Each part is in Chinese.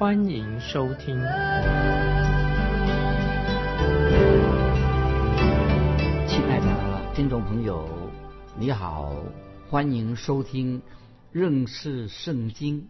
欢迎收听。亲爱的听众朋友，你好，欢迎收听认识圣经。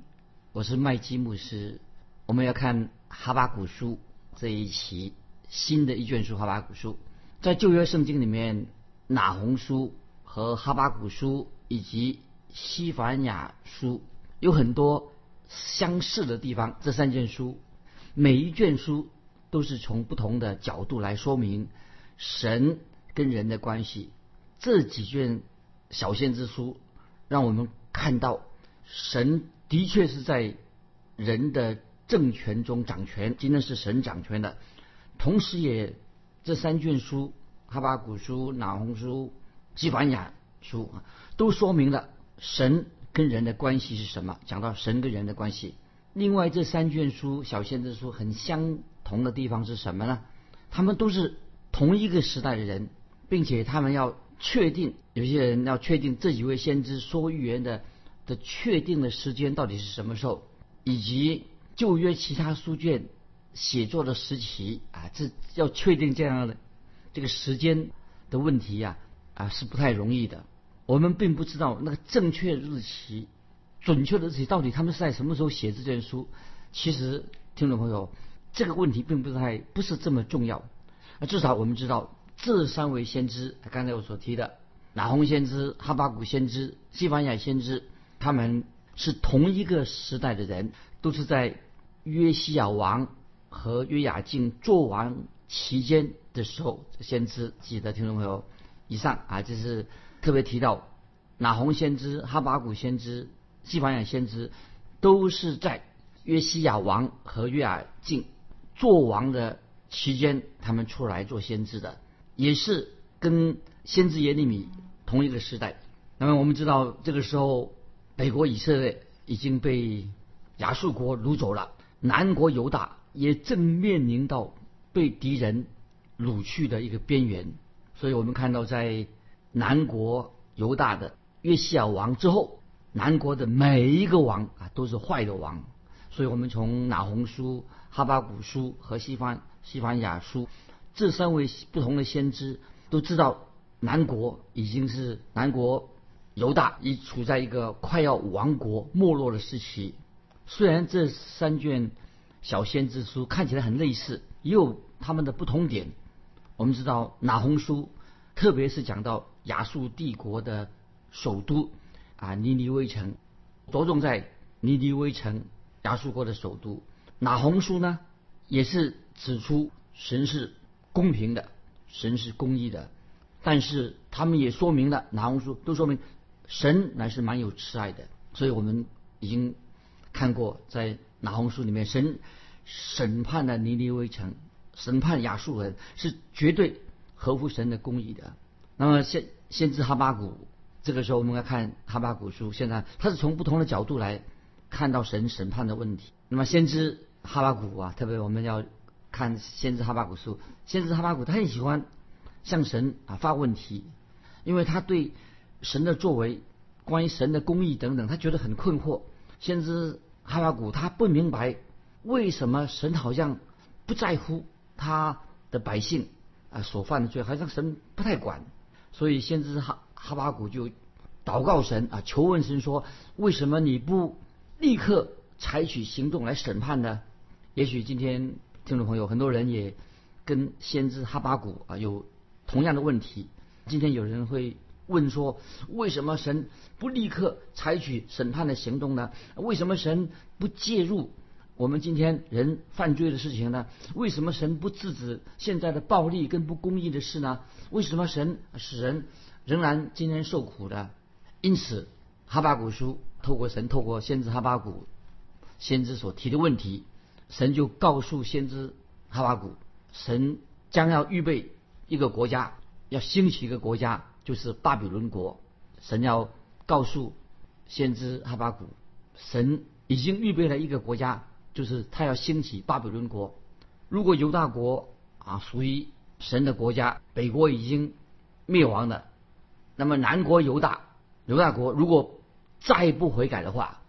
我是麦基牧师，我们要看哈巴古书这一期新的一卷书。哈巴古书在旧约圣经里面。拿红书和哈巴古书以及西凡雅书有很多相似的地方。这三卷书，每一卷书都是从不同的角度来说明神跟人的关系。这几卷小先知书让我们看到神的确是在人的政权中掌权，今天是神掌权的。同时，也这三卷书。哈巴古书、拿红书、基凡雅书都说明了神跟人的关系是什么。讲到神跟人的关系，另外这三卷书小先知书很相同的地方是什么呢？他们都是同一个时代的人，并且他们要确定，有些人要确定这几位先知说预言的的确定的时间到底是什么时候，以及旧约其他书卷写作的时期啊，这要确定这样的。这个时间的问题呀，啊是不太容易的。我们并不知道那个正确日期、准确的日期到底他们是在什么时候写这卷书。其实，听众朋友，这个问题并不太不是这么重要。那，至少我们知道这三位先知，刚才我所提的拿红先知、哈巴谷先知、西班牙先知，他们是同一个时代的人，都是在约西亚王和约雅敬做王期间。的时候，先知记得听众朋友，以上啊，就是特别提到，拿红先知、哈巴谷先知、西法雅先知，都是在约西亚王和约尔敬做王的期间，他们出来做先知的，也是跟先知耶利米同一个时代。那么我们知道，这个时候北国以色列已经被亚述国掳走了，南国犹大也正面临到被敌人。掳去的一个边缘，所以我们看到，在南国犹大的约西亚王之后，南国的每一个王啊都是坏的王。所以我们从拿红书、哈巴古书和西方西方雅书这三位不同的先知都知道，南国已经是南国犹大已处在一个快要亡国没落的时期。虽然这三卷小先知书看起来很类似，也有他们的不同点。我们知道拿红书，特别是讲到亚述帝国的首都啊尼尼微城，着重在尼尼微城亚述国的首都。拿红书呢，也是指出神是公平的，神是公义的，但是他们也说明了拿红书都说明神乃是蛮有慈爱的。所以我们已经看过在拿红书里面，神审判了尼尼微城。审判亚述人是绝对合乎神的公义的。那么先先知哈巴谷，这个时候我们来看哈巴谷书，现在他是从不同的角度来看到神审判的问题。那么先知哈巴谷啊，特别我们要看先知哈巴谷书，先知哈巴谷他很喜欢向神啊发问题，因为他对神的作为、关于神的公义等等，他觉得很困惑。先知哈巴谷他不明白为什么神好像不在乎。他的百姓啊所犯的罪，好像神不太管，所以先知哈哈巴谷就祷告神啊，求问神说：为什么你不立刻采取行动来审判呢？也许今天听众朋友很多人也跟先知哈巴谷啊有同样的问题。今天有人会问说：为什么神不立刻采取审判的行动呢？为什么神不介入？我们今天人犯罪的事情呢？为什么神不制止现在的暴力跟不公义的事呢？为什么神使人仍然今天受苦的？因此，哈巴古书透过神透过先知哈巴古先知所提的问题，神就告诉先知哈巴谷，神将要预备一个国家，要兴起一个国家，就是巴比伦国。神要告诉先知哈巴谷，神已经预备了一个国家，就是他要兴起巴比伦国。如果犹大国啊属于神的国家，北国已经灭亡了，那么南国犹大犹大国如果再不悔改的话，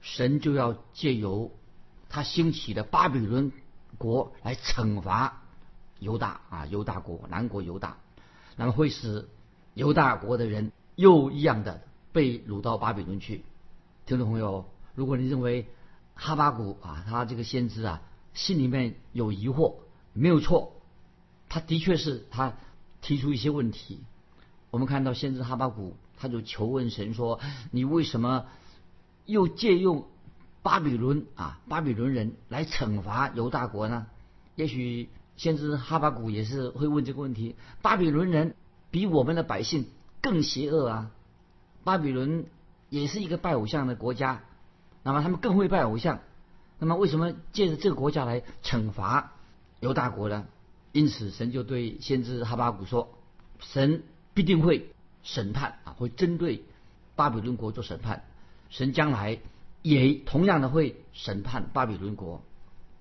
神就要借由他兴起的巴比伦国来惩罚犹大啊犹大国南国犹大，那么会使犹大国的人又一样的被掳到巴比伦去。听众朋友，如果你认为哈巴谷啊他这个先知啊心里面有疑惑，没有错，他的确是他提出一些问题。我们看到先知哈巴谷。他就求问神说：“你为什么又借用巴比伦啊巴比伦人来惩罚犹大国呢？”也许先知哈巴谷也是会问这个问题：巴比伦人比我们的百姓更邪恶啊！巴比伦也是一个拜偶像的国家，那么他们更会拜偶像，那么为什么借着这个国家来惩罚犹大国呢？因此，神就对先知哈巴谷说：“神必定会。”审判啊，会针对巴比伦国做审判。神将来也同样的会审判巴比伦国。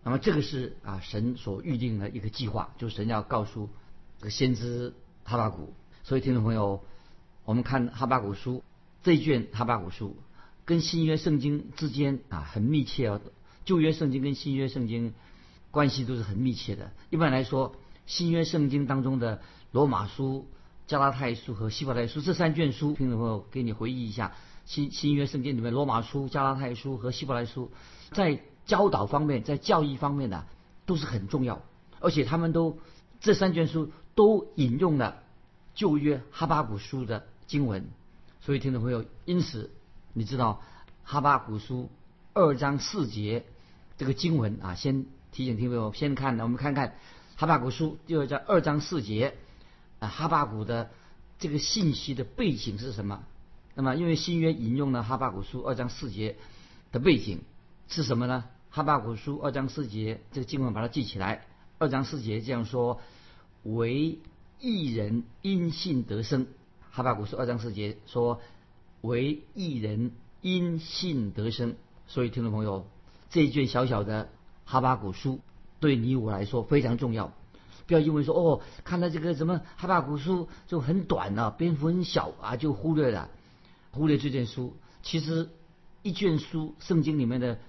那么这个是啊，神所预定的一个计划，就是神要告诉这个先知哈巴谷。所以听众朋友，我们看哈巴谷书这一卷哈巴谷书，跟新约圣经之间啊很密切哦。旧约圣经跟新约圣经关系都是很密切的。一般来说，新约圣经当中的罗马书。加拉太书和希伯来书这三卷书，听众朋友给你回忆一下，新新约圣经里面罗马书、加拉太书和希伯来书，在教导方面，在教义方面呢，都是很重要，而且他们都这三卷书都引用了旧约哈巴古书的经文，所以听众朋友，因此你知道哈巴古书二章四节这个经文啊，先提醒听众朋友先看，我们看看哈巴古书第二章二章四节。啊，哈巴谷的这个信息的背景是什么？那么，因为新约引用了哈巴谷书二章四节的背景是什么呢？哈巴谷书二章四节这个经文把它记起来。二章四节这样说：“为一人因信得生。”哈巴谷书二章四节说：“为一人因信得生。”所以，听众朋友，这一卷小小的哈巴谷书对你我来说非常重要。不要因为说哦，看到这个什么哈巴古书就很短了，篇幅很小啊，就忽略了，忽略这卷书。其实一卷书，圣经里面的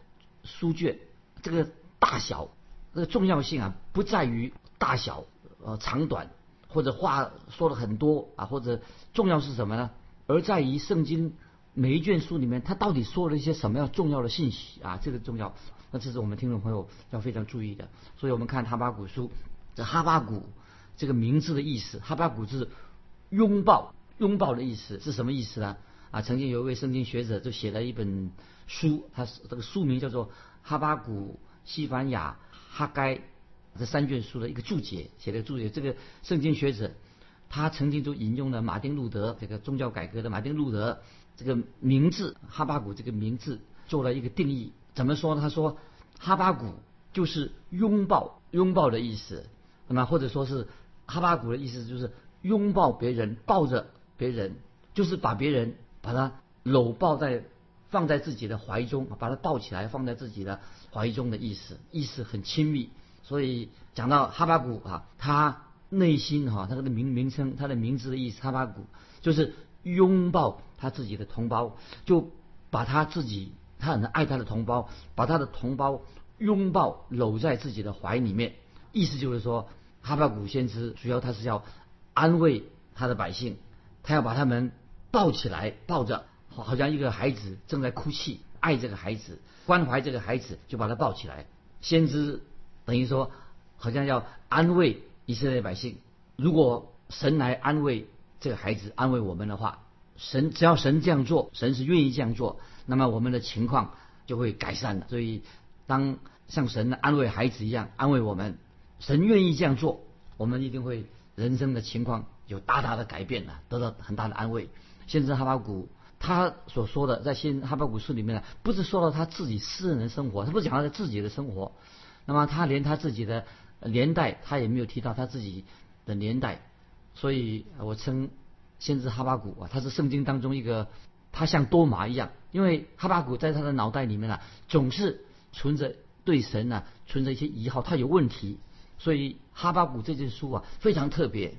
书卷，这个大小，这个重要性啊，不在于大小呃长短，或者话说的很多啊，或者重要是什么呢？而在于圣经每一卷书里面，它到底说了一些什么样重要的信息啊？这个重要，那这是我们听众朋友要非常注意的。所以我们看哈巴古书。这哈巴谷这个名字的意思，哈巴谷是拥抱，拥抱的意思是什么意思呢？啊，曾经有一位圣经学者就写了一本书，他这个书名叫做《哈巴谷西凡雅哈该》这三卷书的一个注解，写的注解。这个圣经学者他曾经就引用了马丁路德这个宗教改革的马丁路德这个名字哈巴谷这个名字做了一个定义，怎么说呢？他说哈巴谷就是拥抱，拥抱的意思。那么或者说是哈巴谷的意思就是拥抱别人，抱着别人，就是把别人把他搂抱在放在自己的怀中，把他抱起来放在自己的怀中的意思，意思很亲密。所以讲到哈巴谷啊，他内心哈他的名名称，他的名字的意思，哈巴谷就是拥抱他自己的同胞，就把他自己他很爱他的同胞，把他的同胞拥抱搂在自己的怀里面，意思就是说。哈巴谷先知主要他是要安慰他的百姓，他要把他们抱起来，抱着，好像一个孩子正在哭泣，爱这个孩子，关怀这个孩子，就把他抱起来。先知等于说，好像要安慰以色列百姓。如果神来安慰这个孩子，安慰我们的话，神只要神这样做，神是愿意这样做，那么我们的情况就会改善了。所以，当像神安慰孩子一样安慰我们。神愿意这样做，我们一定会人生的情况有大大的改变的，得到很大的安慰。先知哈巴谷他所说的，在先哈巴谷书里面呢，不是说到他自己私人的生活，他不是讲他自己的生活，那么他连他自己的年代他也没有提到他自己的年代，所以我称先知哈巴谷啊，他是圣经当中一个他像多马一样，因为哈巴谷在他的脑袋里面啊总是存着对神呢存着一些疑号，他有问题，所以哈巴谷这件书啊非常特别。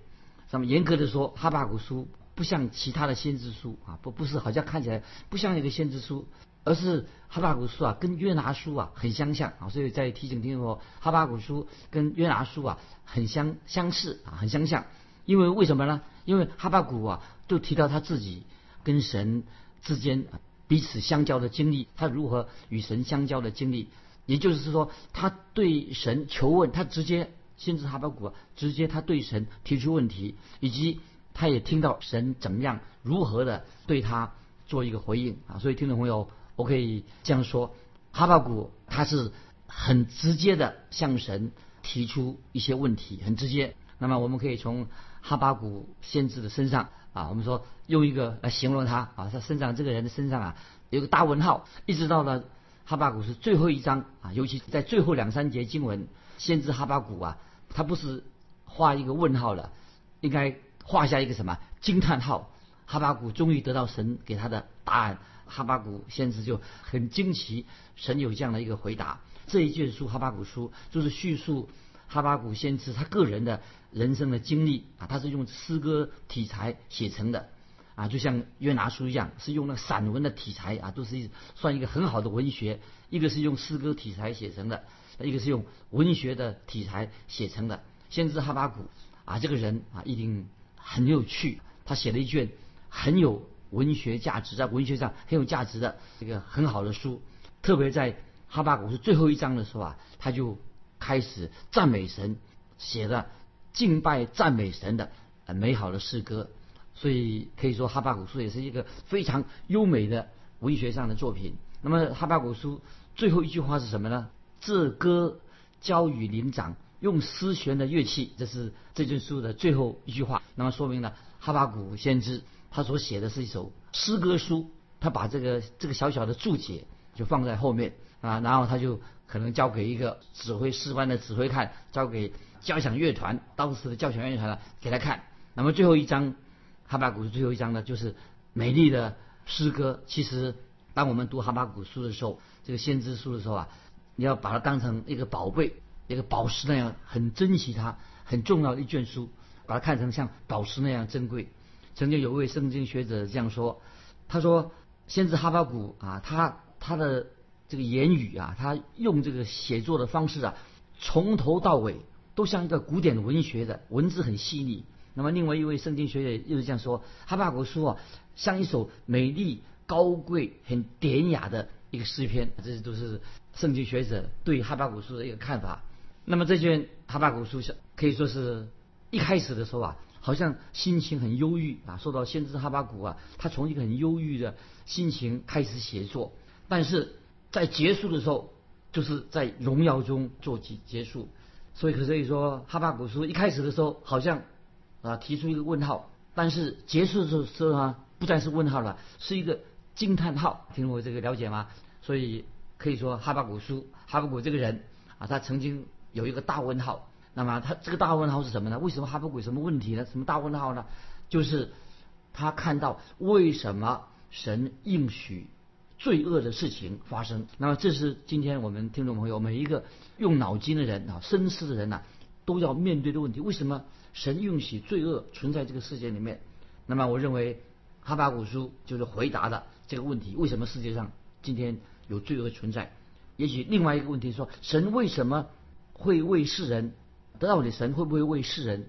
那么严格的说，哈巴谷书不像其他的先知书啊，不不是好像看起来不像一个先知书。而是哈巴谷书啊，跟约拿书啊很相像啊，所以在提醒听众说，哈巴谷书跟约拿书啊很相相似啊，很相像。因为为什么呢？因为哈巴谷啊就提到他自己跟神之间彼此相交的经历，他如何与神相交的经历，也就是说，他对神求问，他直接先知哈巴谷直接他对神提出问题，以及他也听到神怎么样如何的对他做一个回应啊，所以听众朋友。我可以这样说，哈巴谷他是很直接的向神提出一些问题，很直接。那么我们可以从哈巴谷先知的身上啊，我们说用一个来形容他啊，他身上这个人的身上啊有个大问号，一直到了哈巴谷是最后一章啊，尤其在最后两三节经文，先知哈巴谷啊，他不是画一个问号了，应该画下一个什么惊叹号？哈巴谷终于得到神给他的答案。哈巴谷先知就很惊奇，神有这样的一个回答。这一卷书《哈巴谷书》就是叙述哈巴谷先知他个人的人生的经历啊，他是用诗歌题材写成的啊，就像约拿书一样，是用那散文的题材啊，都是一算一个很好的文学。一个是用诗歌题材写成的，一个是用文学的题材写成的。先知哈巴谷啊，这个人啊一定很有趣，他写了一卷很有。文学价值在文学上很有价值的这个很好的书，特别在哈巴谷是最后一章的时候啊，他就开始赞美神，写了敬拜赞美神的呃美好的诗歌，所以可以说哈巴古书也是一个非常优美的文学上的作品。那么哈巴古书最后一句话是什么呢？这歌交与灵长，用丝弦的乐器，这是这卷书的最后一句话。那么说明了哈巴古先知。他所写的是一首诗歌书，他把这个这个小小的注解就放在后面啊，然后他就可能交给一个指挥师班的指挥看，交给交响乐团当时的交响乐团给他看。那么最后一章哈巴谷书最后一章呢，就是美丽的诗歌。其实当我们读哈巴谷书的时候，这个先知书的时候啊，你要把它当成一个宝贝、一个宝石那样，很珍惜它，很重要的一卷书，把它看成像宝石那样珍贵。曾经有位圣经学者这样说，他说：“先知哈巴谷啊，他他的这个言语啊，他用这个写作的方式啊，从头到尾都像一个古典文学的文字很细腻。那么另外一位圣经学者又是这样说，哈巴谷书啊，像一首美丽、高贵、很典雅的一个诗篇。这些都是圣经学者对哈巴谷书的一个看法。那么这卷哈巴谷书是可以说是一开始的时候啊。”好像心情很忧郁啊，受到先知哈巴谷啊，他从一个很忧郁的心情开始写作，但是在结束的时候，就是在荣耀中做结结束。所以可以说，哈巴谷书一开始的时候好像啊提出一个问号，但是结束的时候呢，不再是问号了，是一个惊叹号。听我这个了解吗？所以可以说，哈巴谷书，哈巴谷这个人啊，他曾经有一个大问号。那么他这个大问号是什么呢？为什么哈巴谷什么问题呢？什么大问号呢？就是他看到为什么神应许罪恶的事情发生。那么这是今天我们听众朋友每一个用脑筋的人啊、深思的人呐，都要面对的问题：为什么神允许罪恶存在这个世界里面？那么我认为哈巴谷书就是回答的这个问题：为什么世界上今天有罪恶存在？也许另外一个问题说：神为什么会为世人？到底神会不会为世人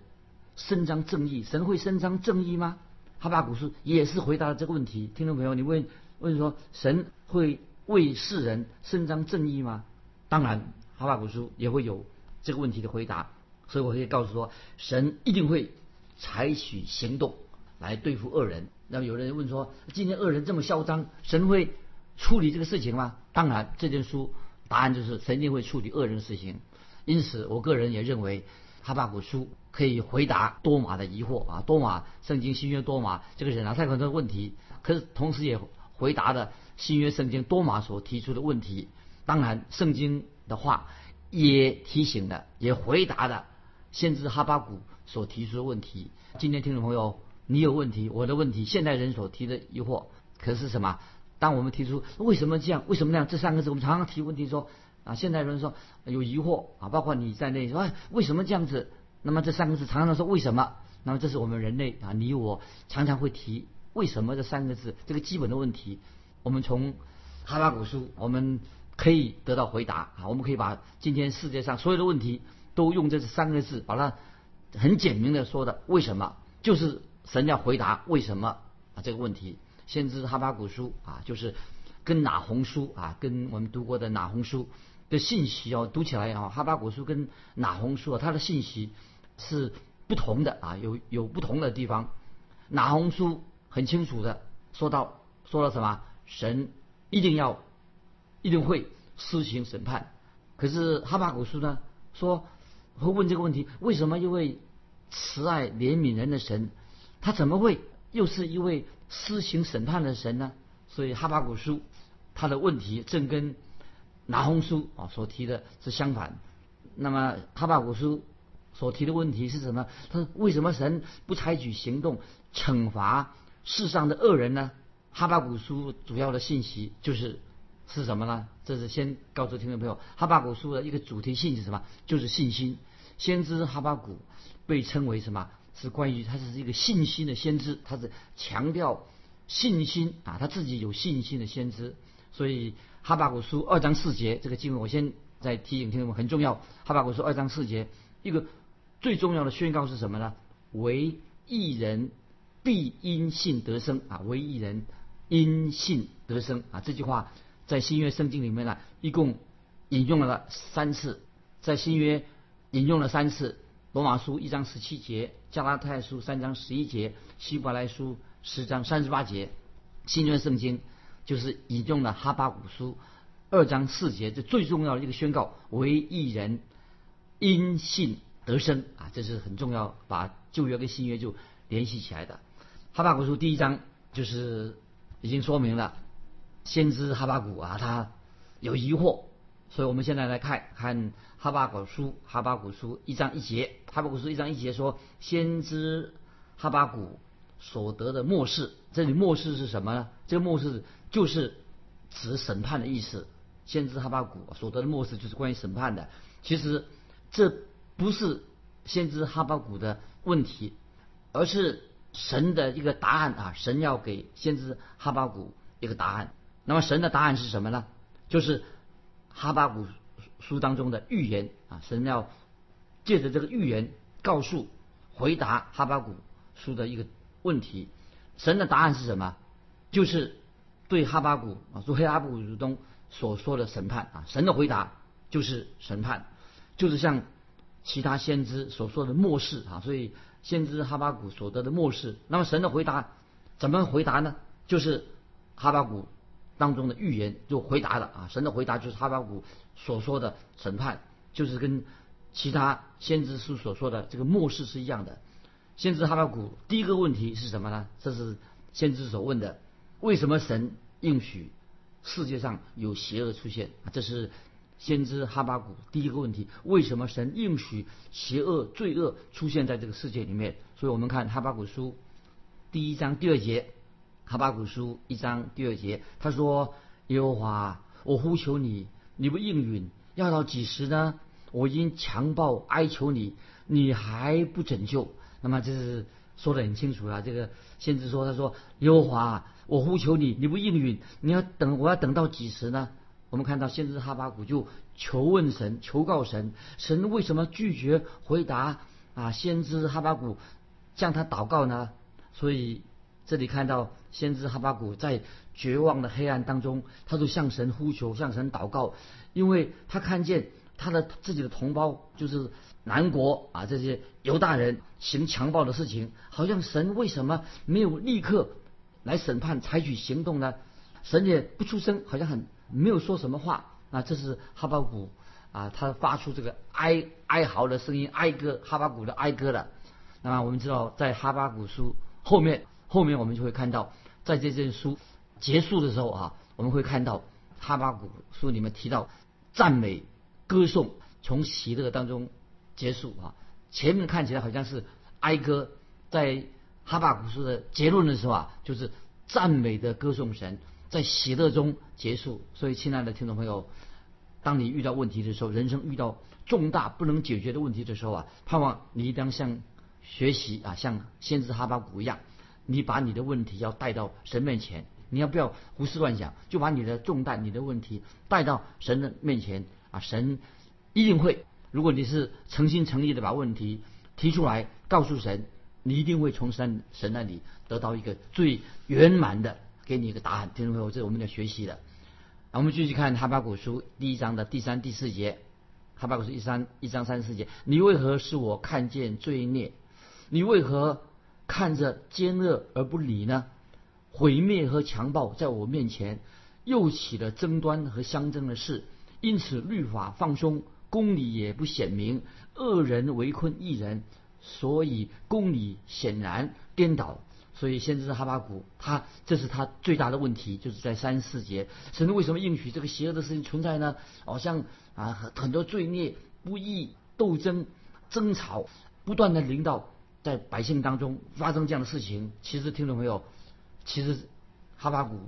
伸张正义？神会伸张正义吗？哈巴古书也是回答了这个问题。听众朋友，你问问说，神会为世人伸张正义吗？当然，哈巴古书也会有这个问题的回答。所以我可以告诉说，神一定会采取行动来对付恶人。那么有人问说，今天恶人这么嚣张，神会处理这个事情吗？当然，这件书答案就是神一定会处理恶人的事情。因此，我个人也认为，哈巴谷书可以回答多马的疑惑啊。多马圣经新约多马这个人啊，他很多问题，可是同时也回答了新约圣经多马所提出的问题。当然，圣经的话也提醒了，也回答了先知哈巴谷所提出的问题。今天听众朋友，你有问题，我的问题，现代人所提的疑惑，可是什么？当我们提出为什么这样，为什么那样这三个字，我们常常提问题说啊，现代人说有疑惑啊，包括你在内说哎，为什么这样子？那么这三个字常常说为什么？那么这是我们人类啊，你我常常会提为什么这三个字这个基本的问题。我们从哈巴古书我们可以得到回答啊，我们可以把今天世界上所有的问题都用这三个字把它很简明的说的为什么，就是神要回答为什么啊这个问题。先知哈巴古书啊，就是跟哪红书啊，跟我们读过的哪红书的信息哦，读起来啊，哈巴古书跟哪红书啊，它的信息是不同的啊，有有不同的地方。哪红书很清楚的说到说了什么，神一定要一定会施行审判。可是哈巴古书呢，说会问这个问题：为什么一位慈爱怜悯人的神，他怎么会又是一位？施行审判的神呢？所以哈巴古书他的问题正跟拿红书啊所提的是相反。那么哈巴古书所提的问题是什么？他说为什么神不采取行动惩罚世上的恶人呢？哈巴古书主要的信息就是是什么呢？这是先告诉听众朋友，哈巴古书的一个主题性是什么？就是信心。先知哈巴古被称为什么？是关于他是一个信心的先知，他是强调信心啊，他自己有信心的先知。所以哈巴古书二章四节这个经文，我先再提醒听众们很重要。哈巴古书二章四节一个最重要的宣告是什么呢？唯一人必因信得生啊，唯一人因信得生啊。这句话在新约圣经里面呢，一共引用了三次，在新约引用了三次。罗马书一章十七节，加拉太书三章十一节，希伯来书十章三十八节，新约圣经就是引用了哈巴古书二章四节，这最重要的一个宣告：唯一人因信得生啊，这是很重要，把旧约跟新约就联系起来的。哈巴古书第一章就是已经说明了，先知哈巴古啊，他有疑惑。所以我们现在来看看哈巴古书，哈巴古书一章一节，哈巴古书一章一节说，先知哈巴古所得的末世，这里末世是什么呢？这个末世就是指审判的意思。先知哈巴古所得的末世就是关于审判的。其实这不是先知哈巴古的问题，而是神的一个答案啊！神要给先知哈巴古一个答案。那么神的答案是什么呢？就是。哈巴古书当中的预言啊，神要借着这个预言告诉、回答哈巴古书的一个问题。神的答案是什么？就是对哈巴古啊，说黑哈巴古书中所说的审判啊。神的回答就是审判，就是像其他先知所说的末世啊。所以先知哈巴古所得的末世，那么神的回答怎么回答呢？就是哈巴古。当中的预言就回答了啊，神的回答就是哈巴谷所说的审判，就是跟其他先知书所说的这个末世是一样的。先知哈巴谷第一个问题是什么呢？这是先知所问的：为什么神应许世界上有邪恶出现？这是先知哈巴谷第一个问题：为什么神应许邪恶、罪恶出现在这个世界里面？所以我们看哈巴谷书第一章第二节。哈巴古书一章第二节，他说：“耶和华，我呼求你，你不应允，要到几时呢？我因强暴哀求你，你还不拯救。”那么这是说的很清楚了。这个先知说：“他说耶和华，我呼求你，你不应允，你要等，我要等到几时呢？”我们看到先知哈巴古就求问神，求告神，神为什么拒绝回答啊？先知哈巴古向他祷告呢？所以。这里看到先知哈巴谷在绝望的黑暗当中，他就向神呼求，向神祷告，因为他看见他的自己的同胞就是南国啊这些犹大人行强暴的事情，好像神为什么没有立刻来审判、采取行动呢？神也不出声，好像很没有说什么话啊。这是哈巴谷啊，他发出这个哀哀嚎的声音，哀歌哈巴谷的哀歌了。那么我们知道，在哈巴谷书后面。后面我们就会看到，在这件书结束的时候啊，我们会看到哈巴谷书里面提到赞美、歌颂，从喜乐当中结束啊。前面看起来好像是哀歌，在哈巴古书的结论的时候啊，就是赞美的歌颂神，在喜乐中结束。所以，亲爱的听众朋友，当你遇到问题的时候，人生遇到重大不能解决的问题的时候啊，盼望你一定要像学习啊，像先知哈巴谷一样，你把你的问题要带到神面前，你要不要胡思乱想，就把你的重担、你的问题带到神的面前啊，神一定会。如果你是诚心诚意的把问题提出来告诉神，你一定会从神神那里得到一个最圆满的给你一个答案。听众朋友，这是我们要学习的。我们继续看哈巴谷书第一章的第三、第四节。哈巴谷书一三一章三十四节：你为何使我看见罪孽？你为何看着奸恶而不理呢？毁灭和强暴在我面前，又起了争端和相争的事，因此律法放松。公理也不显明，恶人围困一人，所以公理显然颠倒。所以先知哈巴谷，他这是他最大的问题，就是在三四节，神为什么应许这个邪恶的事情存在呢？好像啊很很多罪孽、不义、斗争、争吵，不断的临到在百姓当中发生这样的事情。其实听众朋友，其实哈巴谷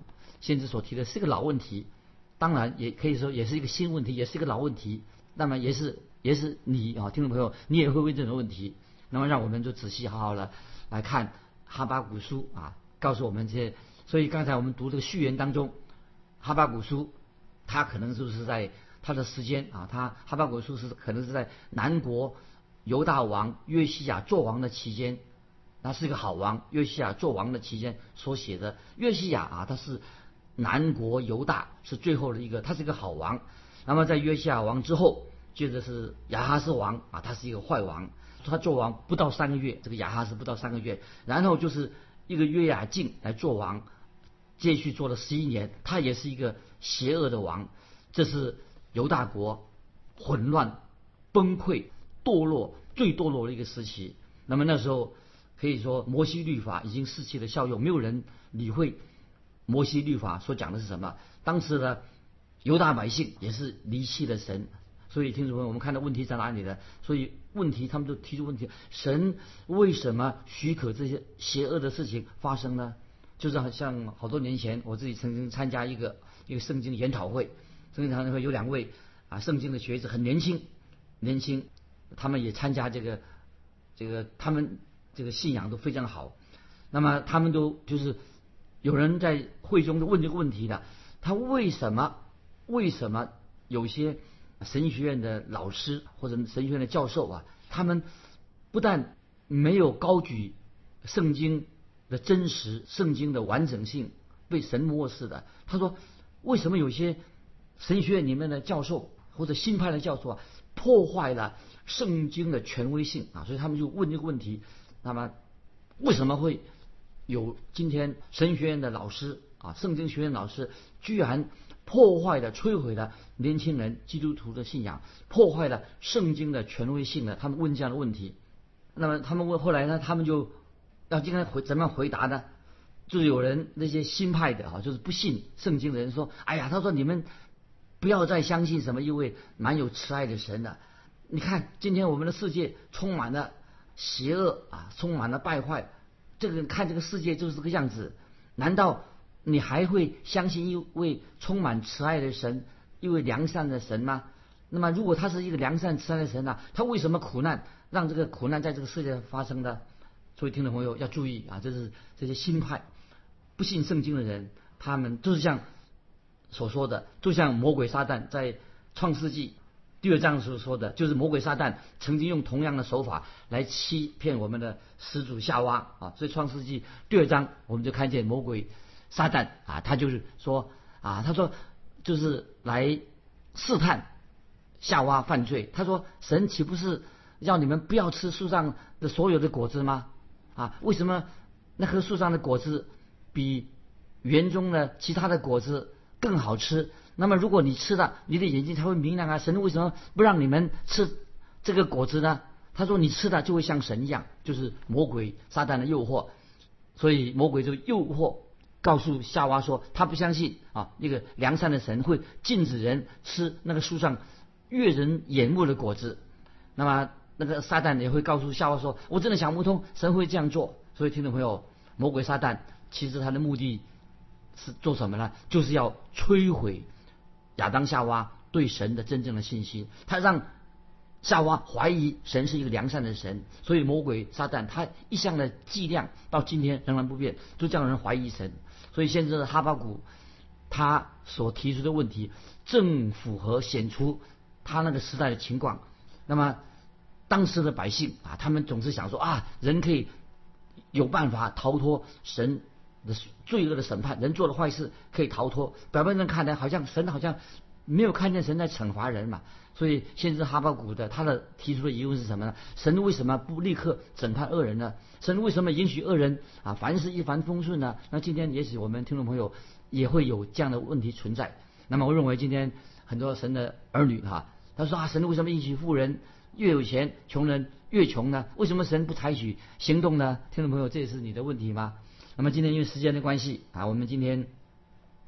先知所提的是个老问题，当然也可以说也是一个新问题，也是一个老问题。那么也是也是你啊，听众朋友，你也会问这种问题。那么让我们就仔细好好的来看哈巴古书啊，告诉我们这些。所以刚才我们读这个序言当中，哈巴古书，它可能就是在它的时间啊，它哈巴古书是可能是在南国犹大王约西亚做王的期间，那是一个好王。约西亚做王的期间所写的，约西亚啊，他是南国犹大是最后的一个，他是一个好王。那么在约西亚王之后，接着是亚哈斯王啊，他是一个坏王，他做王不到三个月，这个亚哈斯不到三个月，然后就是一个约雅敬来做王，继续做了十一年，他也是一个邪恶的王，这是犹大国混乱、崩溃、堕落最堕落的一个时期。那么那时候可以说摩西律法已经失去了效用，没有人理会摩西律法所讲的是什么。当时呢。犹大百姓也是离弃了神，所以听众朋友，我们看到问题在哪里呢？所以问题，他们都提出问题：神为什么许可这些邪恶的事情发生呢？就是好像好多年前，我自己曾经参加一个一个圣经研讨会，圣经研讨会有两位啊圣经的学子很年轻，年轻，他们也参加这个这个，他们这个信仰都非常好。那么他们都就是有人在会中就问这个问题的，他为什么？为什么有些神学院的老师或者神学院的教授啊，他们不但没有高举圣经的真实、圣经的完整性，被神漠视的？他说，为什么有些神学院里面的教授或者新派的教授啊，破坏了圣经的权威性啊？所以他们就问这个问题：那么为什么会有今天神学院的老师啊，圣经学院老师居然？破坏了、摧毁了年轻人基督徒的信仰，破坏了圣经的权威性呢？他们问这样的问题，那么他们问后来呢？他们就要今天回怎么样回答呢？就是有人那些新派的啊，就是不信圣经的人说：“哎呀，他说你们不要再相信什么一位蛮有慈爱的神了。你看今天我们的世界充满了邪恶啊，充满了败坏。这个看这个世界就是这个样子，难道？”你还会相信一位充满慈爱的神，一位良善的神吗？那么，如果他是一个良善慈爱的神呢？他为什么苦难让这个苦难在这个世界上发生呢？所以，听众朋友要注意啊，这是这些新派不信圣经的人，他们就是像所说的，就像魔鬼撒旦在创世纪第二章时说的，就是魔鬼撒旦曾经用同样的手法来欺骗我们的始祖夏娃啊。所以，创世纪第二章我们就看见魔鬼。撒旦啊，他就是说啊，他说就是来试探夏娃犯罪。他说神岂不是要你们不要吃树上的所有的果子吗？啊，为什么那棵树上的果子比园中的其他的果子更好吃？那么如果你吃了，你的眼睛才会明亮啊。神为什么不让你们吃这个果子呢？他说你吃了就会像神一样，就是魔鬼撒旦的诱惑，所以魔鬼就诱惑。告诉夏娃说，他不相信啊，那个良善的神会禁止人吃那个树上悦人眼目的果子。那么那个撒旦也会告诉夏娃说：“我真的想不通，神会这样做。”所以听众朋友，魔鬼撒旦其实他的目的是做什么呢？就是要摧毁亚当夏娃对神的真正的信心，他让。夏娃怀疑神是一个良善的神，所以魔鬼撒旦他一向的伎俩到今天仍然不变，就叫人怀疑神。所以现在的哈巴谷他所提出的问题正符合显出他那个时代的情况。那么当时的百姓啊，他们总是想说啊，人可以有办法逃脱神罪恶的审判，人做了坏事可以逃脱。表面上看来好像神好像没有看见神在惩罚人嘛。所以，先知哈巴谷的他的提出的疑问是什么呢？神为什么不立刻审判恶人呢？神为什么允许恶人啊凡事一帆风顺呢？那今天也许我们听众朋友也会有这样的问题存在。那么，我认为今天很多神的儿女哈，他说啊，神为什么允许富人越有钱，穷人越穷呢？为什么神不采取行动呢？听众朋友，这也是你的问题吗？那么今天因为时间的关系啊，我们今天。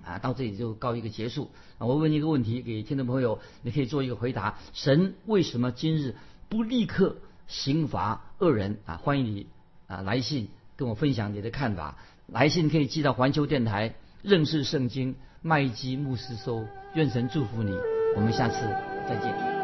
啊，到这里就告一个结束。啊，我问一个问题，给听众朋友，你可以做一个回答：神为什么今日不立刻刑罚恶人？啊，欢迎你啊来信跟我分享你的看法。来信可以寄到环球电台认识圣经麦基牧师收。愿神祝福你，我们下次再见。